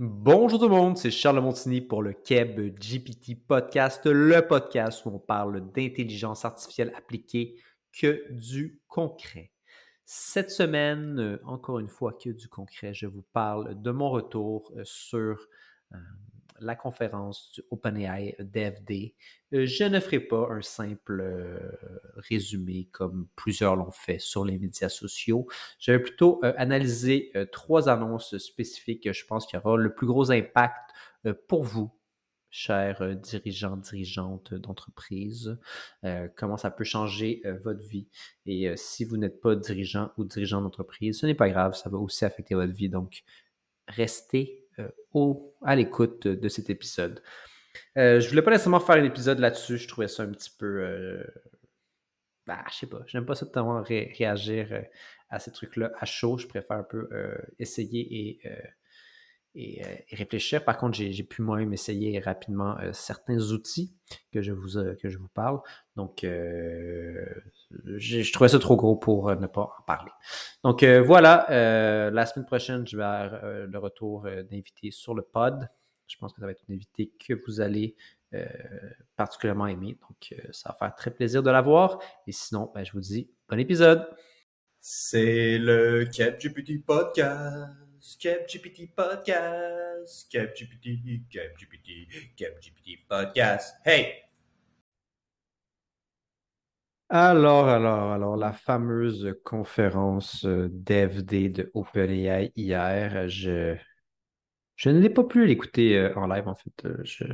Bonjour tout le monde, c'est Charles Montigny pour le Keb GPT Podcast, le podcast où on parle d'intelligence artificielle appliquée que du concret. Cette semaine, euh, encore une fois, que du concret, je vous parle de mon retour euh, sur euh, la conférence du OpenAI DevD. Euh, je ne ferai pas un simple euh, résumé comme plusieurs l'ont fait sur les médias sociaux. Je vais plutôt euh, analyser trois annonces spécifiques que je pense qu'il y aura le plus gros impact pour vous chers dirigeants, dirigeantes d'entreprise, comment ça peut changer votre vie. Et si vous n'êtes pas dirigeant ou dirigeant d'entreprise, ce n'est pas grave, ça va aussi affecter votre vie. Donc, restez euh, au, à l'écoute de cet épisode. Euh, je voulais pas nécessairement faire un épisode là-dessus. Je trouvais ça un petit peu. Euh, bah, je sais pas. J'aime pas ça de tellement réagir euh, à ces trucs-là à chaud. Je préfère un peu essayer et et, réfléchir. Par contre, j'ai pu moi-même essayer rapidement certains outils que je vous, que je vous parle. Donc, je trouvais ça trop gros pour ne pas en parler. Donc, voilà, la semaine prochaine, je vais avoir le retour d'invités sur le pod. Je pense que ça va être une invité que vous allez particulièrement aimer. Donc, ça va faire très plaisir de la voir. Et sinon, ben, je vous dis bon épisode. C'est le CapGPT Podcast. CapGPT Podcast, CapGPT, CapGPT, CapGPT Podcast. Hey! Alors, alors, alors, la fameuse conférence euh, DevD de OpenAI hier, je, je ne l'ai pas pu l'écouter euh, en live, en fait. Euh, je,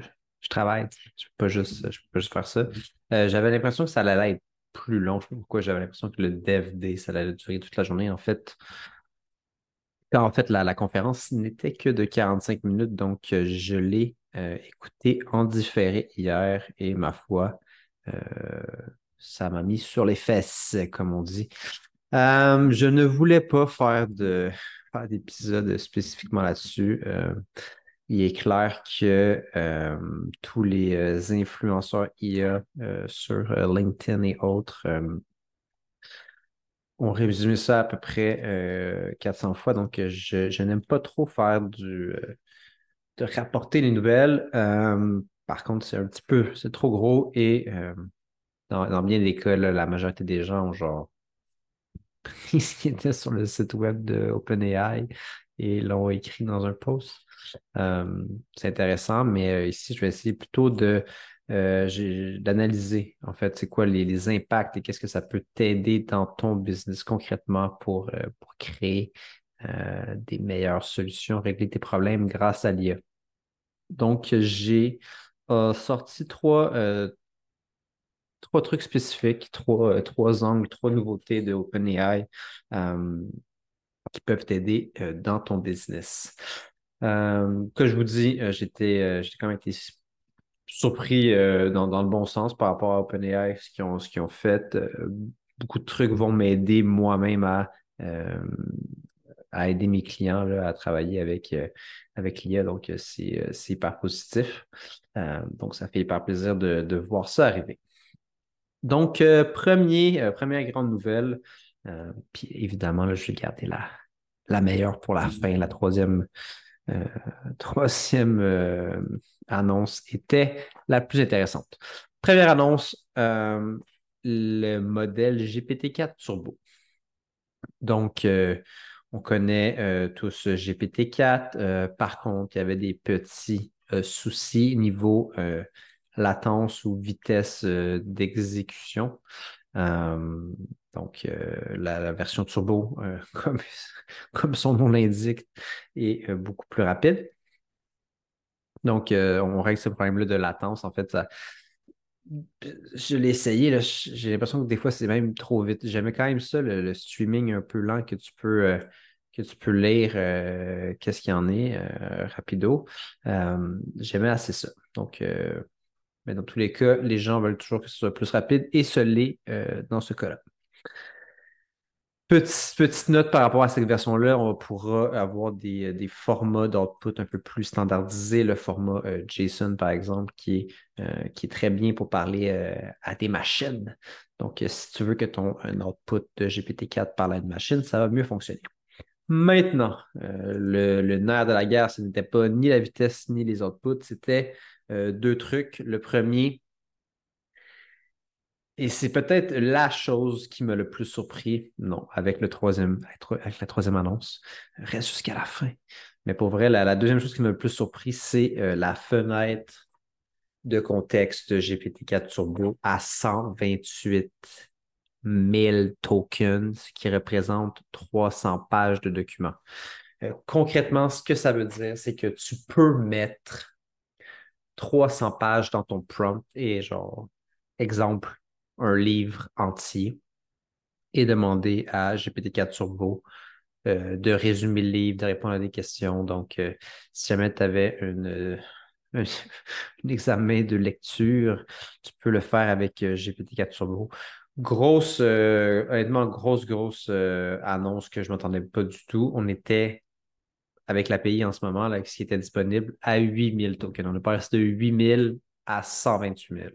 travaille, je ne peux, pas juste, peux pas juste faire ça. j'avais l'impression que ça allait être plus long. Je sais pas pourquoi j'avais l'impression que le DevD, ça allait durer toute la journée. En fait, en fait, la, conférence n'était que de 45 minutes, donc euh, je l'ai euh, écouté en différé hier et ma foi, euh, ça m'a mis sur les fesses, comme on dit. je ne voulais pas faire de d'épisode spécifiquement là-dessus. il est clair que tous les influenceurs IA sur LinkedIn et autres on résumé ça à peu près 400 euh, fois, donc euh, je, n'aime pas trop faire du euh, de rapporter les nouvelles. par contre, c'est un petit peu, c'est trop gros et dans, bien des cas, la majorité des gens ont genre pris ce qui était sur le site web de OpenAI et l'ont écrit dans un post. c'est intéressant, mais ici, je vais essayer plutôt de euh, d'analyser, en fait, c'est quoi les, impacts et qu'est-ce que ça peut t'aider dans ton business concrètement pour, euh, pour créer euh, des meilleures solutions, régler tes problèmes grâce à l'IA. Donc, j'ai sorti trois, trois trucs spécifiques, trois, trois angles, trois nouveautés de OpenAI qui peuvent t'aider dans ton business. que je vous dis, j'étais quand même été surpris euh, dans, le bon sens par rapport à OpenAI, ce qu'ils ont, fait. Euh, beaucoup de trucs vont m'aider moi-même à, euh, à aider mes clients à travailler avec, avec l'IA. Donc, c'est hyper positif. donc, ça fait hyper plaisir de, voir ça arriver. Donc, premier, première grande nouvelle, puis évidemment, là, je vais garder la, la meilleure pour la fin, la troisième euh, troisième euh, annonce était la plus intéressante. Première annonce, euh, le modèle GPT-4 Turbo. Donc, on connaît tous GPT-4. par contre, il y avait des petits soucis niveau latence ou vitesse d'exécution. Donc, euh, la, version turbo, euh, comme, son nom l'indique, est euh, beaucoup plus rapide. Donc, on règle ce problème-là de latence. En fait, je l'ai essayé, j'ai l'impression que des fois, c'est même trop vite. J'aimais quand même ça, le, streaming un peu lent que tu peux, que tu peux lire qu'est-ce qu'il y en est rapido. J'aimais assez ça. Donc, mais dans tous les cas, les gens veulent toujours que ce soit plus rapide et ce l'est dans ce cas-là. Petite, note par rapport à cette version-là, on pourra avoir des, des formats d'output un peu plus standardisés. Le format euh, JSON, par exemple, qui est, euh, qui est très bien pour parler euh, à des machines. Donc, si tu veux que ton output de GPT-4 parle à une machine, ça va mieux fonctionner. Maintenant, le, nerf de la guerre, ce n'était pas ni la vitesse ni les outputs, c'était deux trucs. Le premier, et c'est peut-être la chose qui m'a le plus surpris, non, avec, le troisième, avec la troisième annonce, reste jusqu'à la fin. Mais pour vrai, la, deuxième chose qui m'a le plus surpris, c'est euh, la fenêtre de contexte GPT-4 Turbo à 128 000 tokens, ce qui représente 300 pages de documents. Euh, concrètement, ce que ça veut dire, c'est que tu peux mettre 300 pages dans ton prompt et genre, exemple, un livre entier et demander à GPT-4 Turbo euh, de résumer le livre, de répondre à des questions. Donc, euh, si jamais tu avais une, un, examen de lecture, tu peux le faire avec euh, GPT-4 Turbo. Grosse, honnêtement, grosse, grosse annonce que je ne m'attendais pas du tout. On était avec l'API en ce moment, là, ce qui était disponible, à 8000 tokens. On est passé de 8000 à 128 000.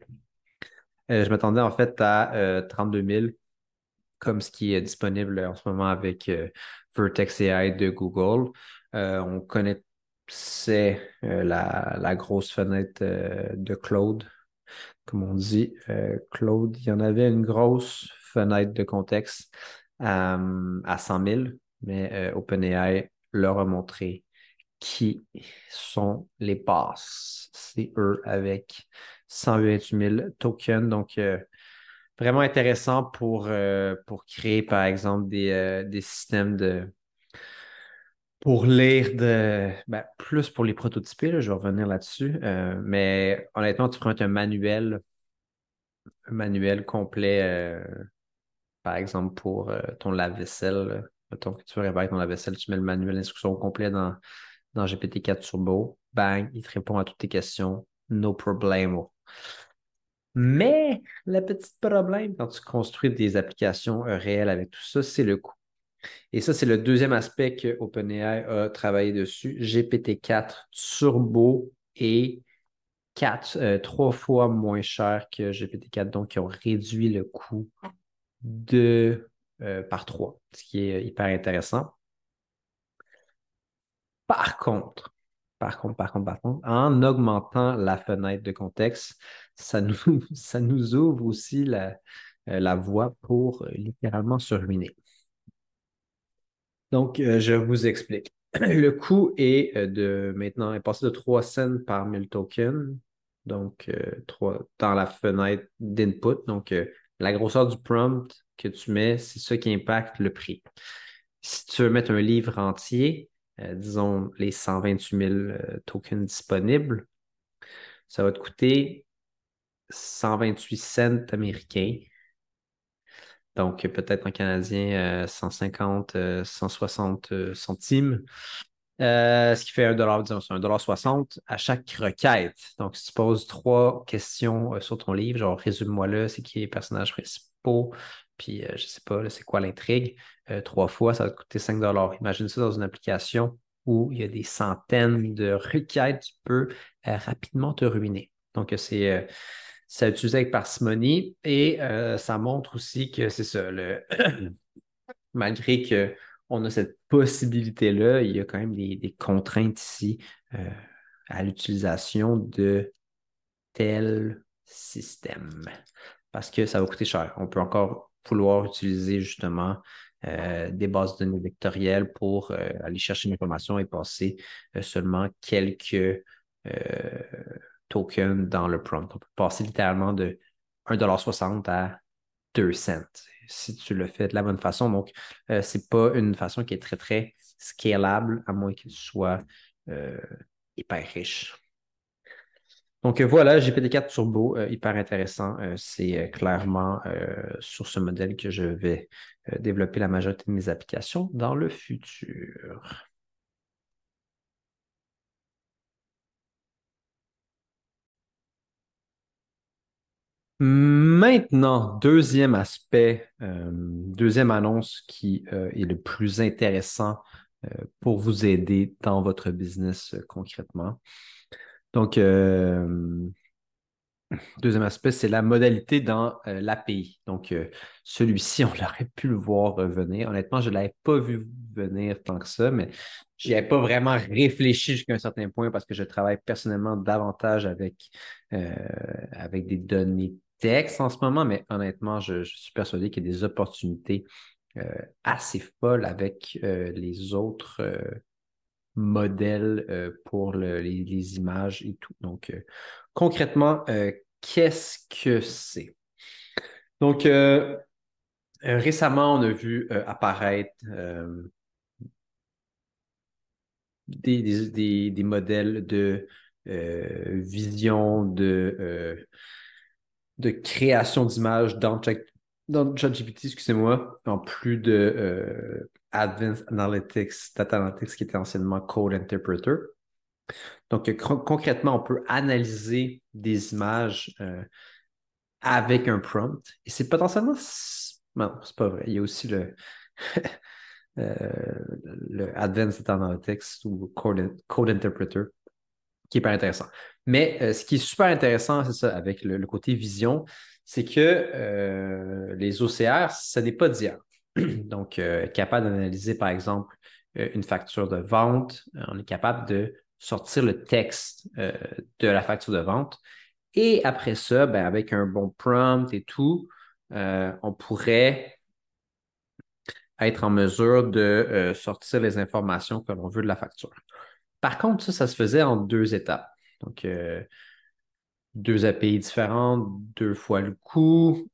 Euh, je m'attendais en fait à 32 euh, 000, comme ce qui est disponible en ce moment avec euh, Vertex AI de Google. on connaissait la, grosse fenêtre de Claude, comme on dit. Claude, il y en avait une grosse fenêtre de contexte à 100 000, mais OpenAI leur a montré qui sont les passes. C'est eux avec 128 000 tokens. Donc, euh, vraiment intéressant pour, euh, pour créer, par exemple, des, euh, des systèmes de. Pour lire de. Ben, plus pour les prototyper, je vais revenir là-dessus. mais honnêtement, tu prends un manuel, manuel complet, par exemple, pour ton lave-vaisselle. Mettons que tu veux réparer ton lave-vaisselle, tu mets le manuel d'instruction complet dans, dans GPT-4 Turbo. Bang, il te répond à toutes tes questions. No problem. Mais le petit problème quand tu construis des applications euh, réelles avec tout ça, c'est le coût. Et ça, c'est le deuxième aspect que OpenAI a travaillé dessus. GPT-4 Turbo est euh, trois fois moins cher que GPT-4, donc ils ont réduit le coût de, euh, par trois, ce qui est hyper intéressant. Par contre, par contre, par contre, par contre, en augmentant la fenêtre de contexte, ça nous, ouvre aussi la, euh, voie pour euh, littéralement se ruiner. Donc, euh, je vous explique. Le coût est de maintenant est passé de 3 cents par 1000 tokens, donc 3, dans la fenêtre d'input. Donc, la grosseur du prompt que tu mets, c'est ça qui impacte le prix. Si tu veux mettre un livre entier, disons les 128 000 tokens disponibles, ça va te coûter 128 cents américains. Donc, peut-être en canadien, 150, euh, 160 euh, euh, centimes. ce qui fait 1 disons, c'est 1,60 à chaque requête. Donc, si tu poses trois questions sur ton livre, genre résume-moi là, c'est qui les personnages principaux, puis je ne sais pas, c'est quoi l'intrigue, trois fois, ça va te coûter 5 Imagine ça dans une application où il y a des centaines de requêtes, tu peux rapidement te ruiner. Donc, c'est ça utilisé avec parcimonie et euh, ça montre aussi que c'est ça, le... malgré qu'on a cette possibilité-là, il y a quand même des, contraintes ici euh, à l'utilisation de tel système parce que ça va coûter cher. On peut encore vouloir utiliser justement euh, des bases de données vectorielles pour aller chercher l'information et passer seulement quelques token dans le prompt. On peut passer littéralement de 1,60$ à 2 cents si tu le fais de la bonne façon. Donc, euh, ce n'est pas une façon qui est très, très scalable, à moins qu'il soit euh, hyper riche. Donc voilà, GPT-4 Turbo, euh, hyper intéressant. c'est clairement sur ce modèle que je vais développer la majorité de mes applications dans le futur. Maintenant, deuxième aspect, euh, deuxième annonce qui euh, est le plus intéressant euh, pour vous aider dans votre business concrètement. Donc, Deuxième aspect, c'est la modalité dans euh, l'API. Donc, euh, celui-ci, on aurait pu le voir venir. Honnêtement, je ne l'avais pas vu venir tant que ça, mais je n'y avais pas vraiment réfléchi jusqu'à un certain point parce que je travaille personnellement davantage avec, euh, avec des données texte en ce moment, mais honnêtement, je, suis persuadé qu'il y a des opportunités assez folles avec les autres modèles pour les, images et tout. Donc, concrètement, qu'est-ce que c'est? Donc, récemment, on a vu apparaître des, modèles de vision, de, de création d'images dans, dans ChatGPT, excusez-moi, en plus de Advanced Analytics, Data Analytics, qui était anciennement Code Interpreter. Donc, concrètement, on peut analyser des images euh, avec un prompt. Et c'est potentiellement. Non, c'est pas vrai. Il y a aussi le, euh, Advanced Analytics ou Code, Interpreter qui est pas intéressant. Mais euh, ce qui est super intéressant, c'est ça, avec le, côté vision, c'est que les OCR, ce n'est pas d'hier. Donc, capable d'analyser, par exemple, une facture de vente, on est capable de sortir le texte euh, de la facture de vente. Et après ça, ben, avec un bon prompt et tout, euh, on pourrait être en mesure de euh, sortir les informations que l'on veut de la facture. Par contre, ça, ça se faisait en deux étapes. Donc, deux API différentes, deux fois le coût,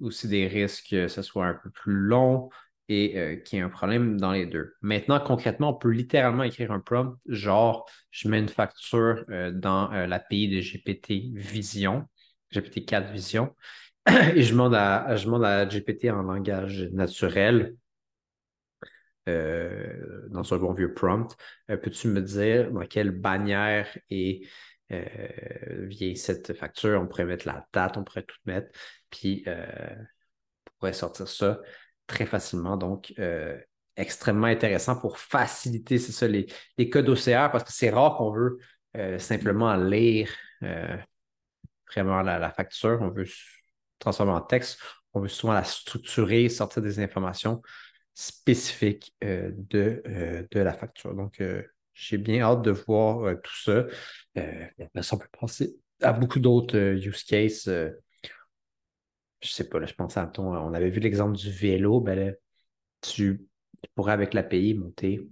aussi des risques que ce soit un peu plus long, et euh, qui a un problème dans les deux. Maintenant, concrètement, on peut littéralement écrire un prompt, genre, je mets une facture euh, dans euh, l'API de GPT Vision, GPT-4 Vision, et je demande à, je demande à GPT en langage naturel, dans un bon vieux prompt, peux-tu me dire dans quelle bannière et vient cette facture? On pourrait mettre la date, on pourrait tout mettre, puis on pourrait sortir ça très facilement. Donc, euh, extrêmement intéressant pour faciliter, c'est ça, les, codes OCR, parce que c'est rare qu'on veut euh, simplement lire euh, vraiment la, facture. On veut transformer en texte. On veut souvent la structurer, sortir des informations spécifiques de, de la facture. Donc, j'ai bien hâte de voir tout ça. ça, on peut penser à beaucoup d'autres use cases je sais pas, là, je pense à ton. On avait vu l'exemple du vélo, ben tu, pourrais avec l'API monter,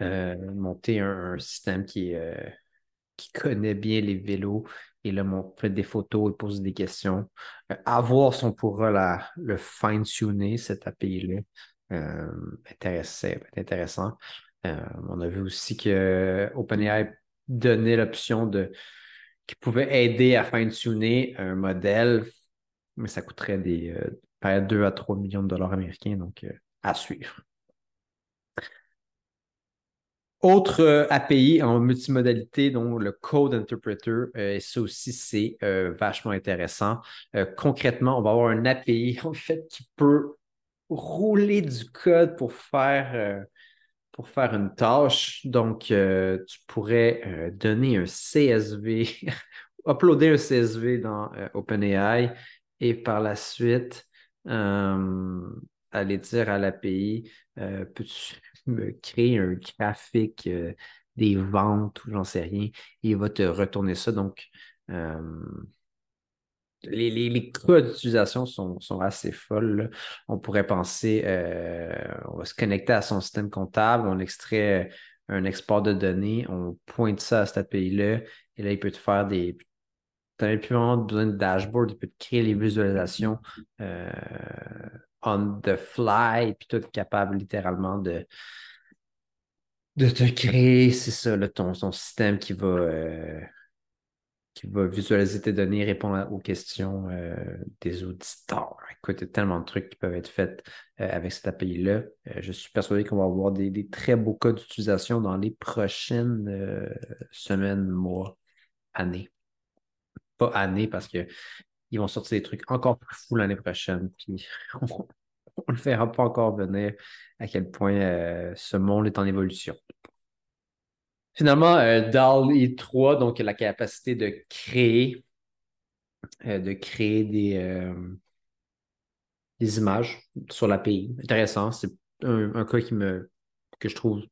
euh, monter un, système qui, euh, qui connaît bien les vélos et là, on des photos et pose des questions. Euh, si on pourra le fine-tuner, cette API-là. Intéressant. intéressant. on a vu aussi que OpenAI donnait l'option de qui pouvait aider à fine-tuner un modèle, mais ça coûterait des euh, 2 à 3 millions de dollars américains, donc euh, à suivre. Autre euh, API en multimodalité, donc le Code Interpreter, et ça aussi, c'est vachement intéressant. concrètement, on va avoir un API en fait qui peut rouler du code pour faire pour faire une tâche. Donc, euh, tu pourrais euh, donner un CSV, uploader un CSV dans euh, OpenAI et par la suite aller dire à l'API, peux-tu me créer un graphique des ventes ou j'en sais rien, il va te retourner ça. Donc, les, les, d'utilisation sont, assez folles. On pourrait penser, euh, on va se connecter à son système comptable, on extrait un export de données, on pointe ça à cette API-là, et là, il peut te faire des. Tu n'as plus vraiment besoin de dashboard, il peut te créer les visualisations euh, on the fly, puis tout est capable littéralement de, te créer, c'est ça, ton, système qui va. Euh, qui va visualiser tes données, répondre aux questions euh, des auditeurs. Écoute, il y a tellement de trucs qui peuvent être faits euh, avec cette API-là. Euh, je suis persuadé qu'on va avoir des, très beaux cas d'utilisation dans les prochaines semaines, mois, années. Pas années parce qu'ils vont sortir des trucs encore plus fous l'année prochaine. Puis on ne le verra pas encore venir à quel point ce monde est en évolution. Finalement, euh, DALL-E 3, donc la capacité de créer, euh, de créer des, euh, images sur l'API. Intéressant. C'est un, cas qui me, que je trouve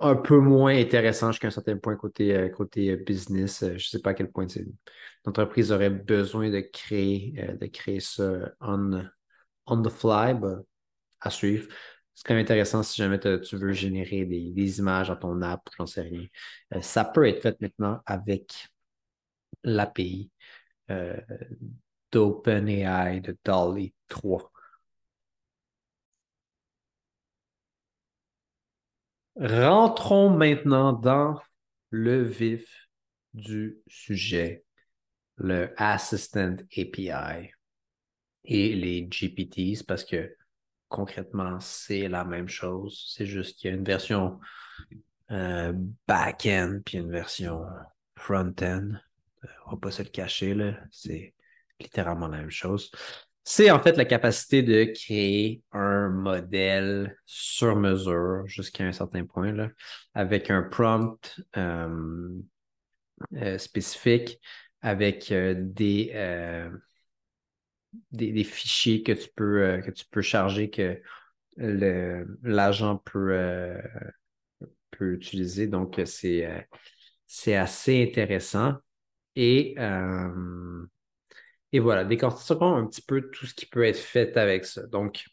un peu moins intéressant jusqu'à un certain point côté, euh, côté business. Je ne sais pas à quel point l'entreprise aurait besoin de créer, de créer ça on, on the fly, à suivre. C'est quand même intéressant si jamais tu veux générer des, images dans ton app, j'en sais rien. ça peut être fait maintenant avec l'API d'OpenAI de DALL-E 3. Rentrons maintenant dans le vif du sujet, le Assistant API et les GPTs, parce que concrètement, c'est la même chose. C'est juste qu'il y a une version euh, back-end puis une version front-end. On va pas se le cacher. C'est littéralement la même chose c'est en fait la capacité de créer un modèle sur mesure jusqu'à un certain point, avec un prompt euh, euh, spécifique, avec euh, des, fichiers que tu peux, que tu peux charger, que l'agent peut, peut utiliser. Donc, c'est c'est assez intéressant. Et et voilà, décortiquons un petit peu tout ce qui peut être fait avec ça. Donc,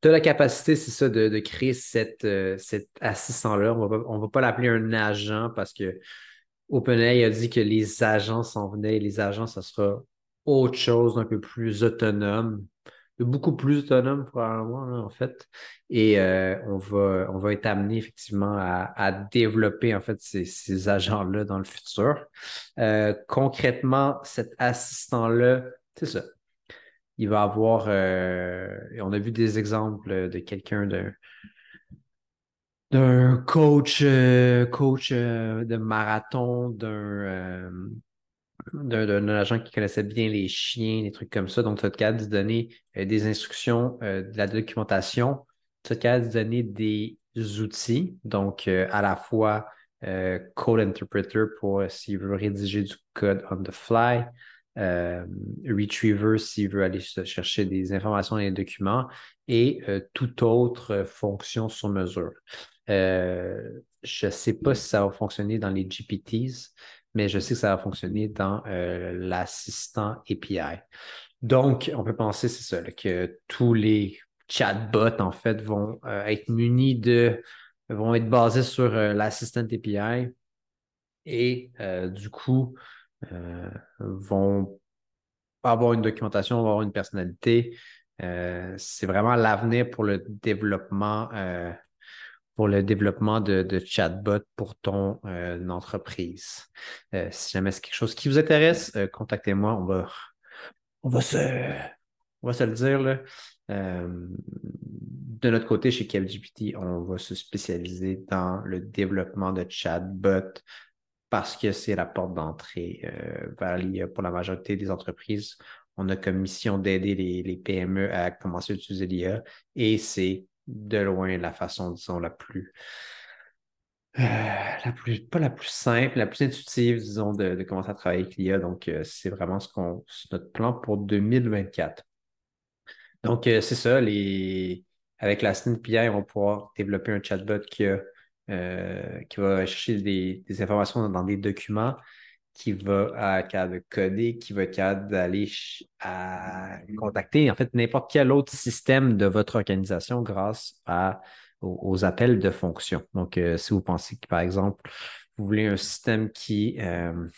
tu as la capacité, c'est ça, de, créer cette, euh, cet assistant-là. On ne va pas l'appeler un agent parce que OpenAI a dit que les agents s'en venaient les agents, ça sera autre chose, un peu plus autonome beaucoup plus autonome probablement, en fait. Et euh, on, va, on va être amené effectivement à, développer en fait ces, agents-là dans le futur. Euh, concrètement, cet assistant-là, c'est ça. Il va avoir, euh, on a vu des exemples de quelqu'un d'un d'un coach, coach de marathon, d'un d'un agent qui connaissait bien les chiens, des trucs comme ça. Donc, tu as capable de donner euh, des instructions, euh, de la documentation. Tu as capable de donner des outils, donc euh, à la fois Code Interpreter pour s'il veut rédiger du code on the fly, Retriever s'il veut aller chercher des informations dans les documents et toute autre fonction sur mesure. je ne sais pas si ça va fonctionner dans les GPTs, mais je sais que ça va fonctionner dans euh, l'assistant API. Donc, on peut penser, c'est ça, que tous les chatbots, en fait, vont euh, être munis de, vont être basés sur euh, l'assistant API et du coup, vont avoir une documentation, vont avoir une personnalité. c'est vraiment l'avenir pour le développement pour le développement de, de chatbot pour ton euh, entreprise. Euh, si jamais c'est quelque chose qui vous intéresse, euh, contactez-moi. On va, on va se, on va le dire. Là. de notre côté, chez CapGPT, on va se spécialiser dans le développement de chatbot parce que c'est la porte d'entrée vers l'IA pour la majorité des entreprises. On a comme mission d'aider les, les PME à commencer à utiliser l'IA et c'est de loin la façon, disons, la plus, euh, la plus, pas la plus simple, la plus intuitive, disons, de, commencer à travailler avec l'IA. Donc, euh, c'est vraiment ce qu'on, notre plan pour 2024. Donc, euh, c'est ça, les, avec la SNPI, on va pouvoir développer un chatbot qui, qui va chercher des, des informations dans des documents qui va être capable de coder, qui va être capable d'aller à contacter en fait n'importe quel autre système de votre organisation grâce à, aux, appels de fonction. Donc, euh, si vous pensez que, par exemple, vous voulez un système qui, euh,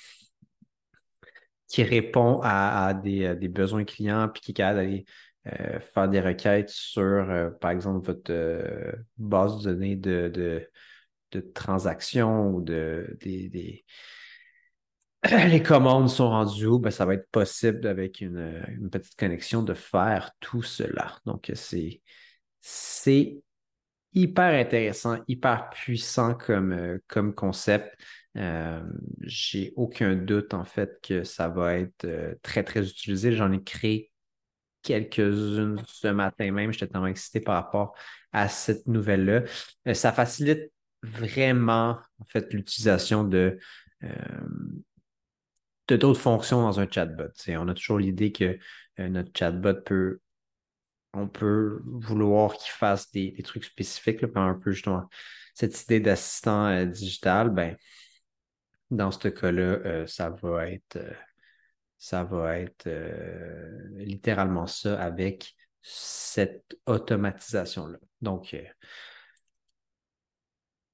qui répond à, des, besoins clients puis qui est capable d'aller euh, faire des requêtes sur, par exemple, votre base de données de, de, transactions ou de, des les commandes sont rendues où, ben, ça va être possible avec une, petite connexion de faire tout cela. Donc, c'est, c'est hyper intéressant, hyper puissant comme, euh, comme concept. Euh, j'ai aucun doute en fait que ça va être euh, très, très utilisé. J'en ai créé quelques-unes ce matin même. J'étais tellement excité par rapport à cette nouvelle-là. ça facilite vraiment en fait l'utilisation euh, de d'autres fonctions dans un chatbot. on a toujours l'idée que euh, notre chatbot peut on peut vouloir qu'il fasse des, trucs spécifiques, là, un peu justement cette idée d'assistant euh, digital, ben, dans ce cas-là, ça va être ça va être littéralement ça avec cette automatisation-là. Donc,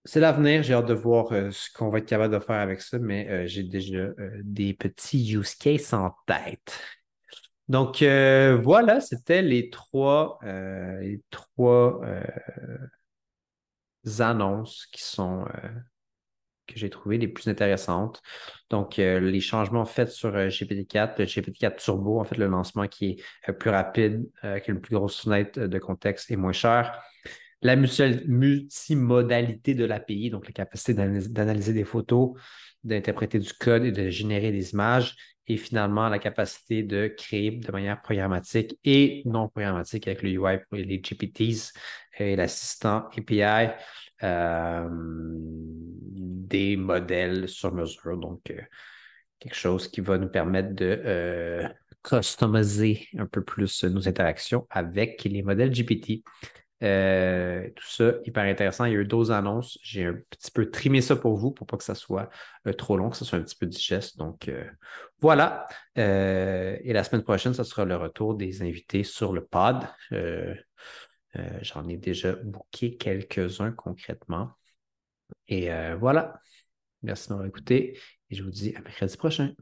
c'est l'avenir. J'ai hâte de voir euh, ce qu'on va être capable de faire avec ça, mais euh, j'ai déjà euh, des petits use cases en tête. Donc voilà, c'était les trois, les trois annonces qui sont que j'ai trouvées les plus intéressantes. Donc, les changements faits sur GPT-4, le GPT-4 Turbo, en fait, le lancement qui est plus rapide, qui a une plus grosse fenêtre de contexte et moins cher la multimodalité de l'API, donc la capacité d'analyser des photos, d'interpréter du code et de générer des images, et finalement la capacité de créer de manière programmatique et non programmatique avec le UI pour les GPTs et l'assistant API, euh, des modèles sur mesure. Donc, euh, quelque chose qui va nous permettre de euh, customiser un peu plus nos interactions avec les modèles GPT. Euh, tout ça, hyper intéressant. Il y a eu d'autres annonces. J'ai un petit peu trimé ça pour vous pour pas que ça soit euh, trop long, que ça soit un petit peu digeste. Donc euh, voilà. et la semaine prochaine, ça sera le retour des invités sur le pod. J'en ai déjà booké quelques-uns concrètement. Et voilà. Merci de m'avoir écouté et je vous dis à mercredi prochain.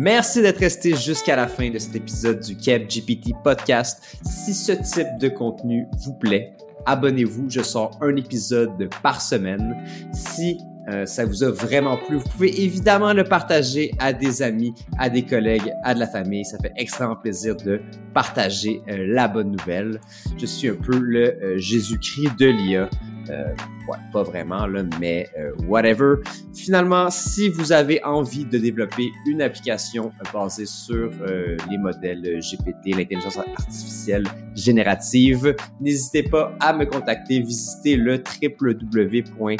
Merci d'être resté jusqu'à la fin de cet épisode du Keb GPT Podcast. Si ce type de contenu vous plaît, abonnez-vous. Je sors un épisode par semaine. Si euh, ça vous a vraiment plu, vous pouvez évidemment le partager à des amis, à des collègues, à de la famille. Ça fait extrêmement plaisir de partager euh, la bonne nouvelle. Je suis un peu le euh, Jésus-Christ de l'IA. Euh, ouais, pas vraiment, là, mais euh, whatever. Finalement, si vous avez envie de développer une application basée sur euh, les modèles GPT, l'intelligence artificielle générative, n'hésitez pas à me contacter. Visitez le www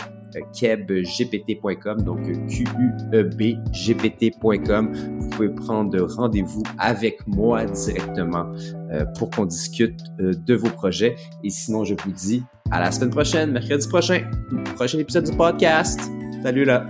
kebgpt.com, donc Q-U-E-B-G-P-T.com. Vous pouvez prendre rendez-vous avec moi directement pour qu'on discute de vos projets. Et sinon, je vous dis à la semaine prochaine, mercredi prochain, prochain épisode du podcast. Salut là!